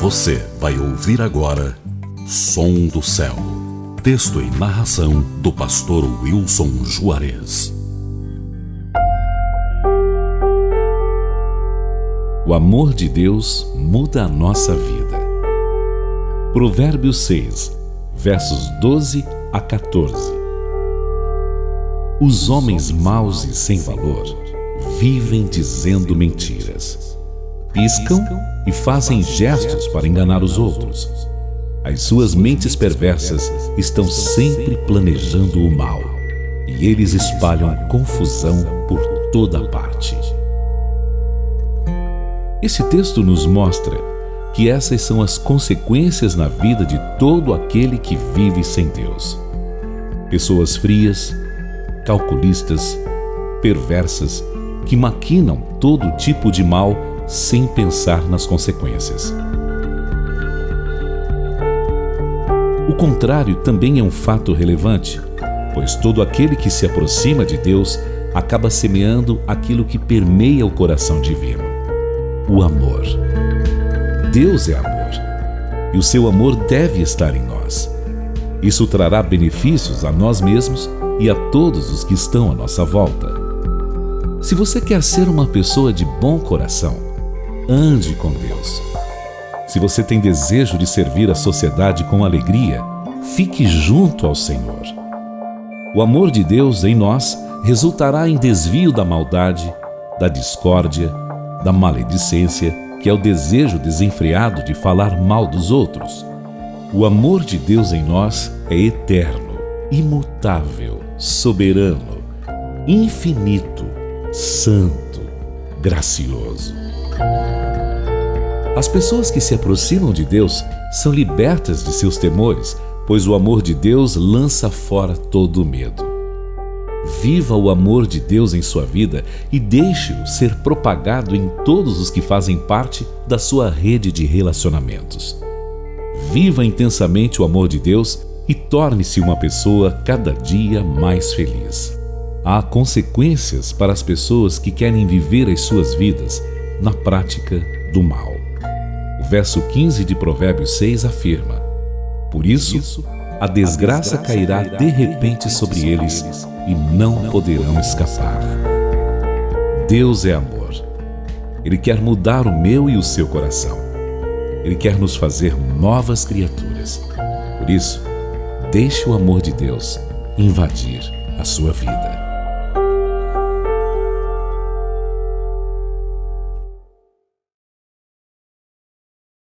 Você vai ouvir agora Som do Céu. Texto e narração do pastor Wilson Juarez. O amor de Deus muda a nossa vida. Provérbios 6, versos 12 a 14. Os homens maus e sem valor vivem dizendo mentiras. Piscam e fazem gestos para enganar os outros. As suas mentes perversas estão sempre planejando o mal e eles espalham confusão por toda parte. Esse texto nos mostra que essas são as consequências na vida de todo aquele que vive sem Deus. Pessoas frias, calculistas, perversas, que maquinam todo tipo de mal sem pensar nas consequências. O contrário também é um fato relevante, pois todo aquele que se aproxima de Deus acaba semeando aquilo que permeia o coração divino: o amor. Deus é amor, e o seu amor deve estar em nós. Isso trará benefícios a nós mesmos e a todos os que estão à nossa volta. Se você quer ser uma pessoa de bom coração, ande com Deus. Se você tem desejo de servir a sociedade com alegria, fique junto ao Senhor. O amor de Deus em nós resultará em desvio da maldade, da discórdia, da maledicência, que é o desejo desenfreado de falar mal dos outros. O amor de Deus em nós é eterno, imutável soberano, infinito, santo, gracioso. As pessoas que se aproximam de Deus são libertas de seus temores, pois o amor de Deus lança fora todo o medo. Viva o amor de Deus em sua vida e deixe-o ser propagado em todos os que fazem parte da sua rede de relacionamentos. Viva intensamente o amor de Deus e torne-se uma pessoa cada dia mais feliz. Há consequências para as pessoas que querem viver as suas vidas na prática do mal. O verso 15 de Provérbios 6 afirma: Por isso, a desgraça cairá de repente sobre eles e não poderão escapar. Deus é amor. Ele quer mudar o meu e o seu coração. Ele quer nos fazer novas criaturas. Por isso, Deixe o amor de Deus invadir a sua vida.